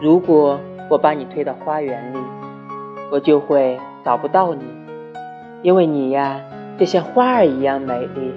如果我把你推到花园里我就会找不到你因为你呀就像花儿一样美丽。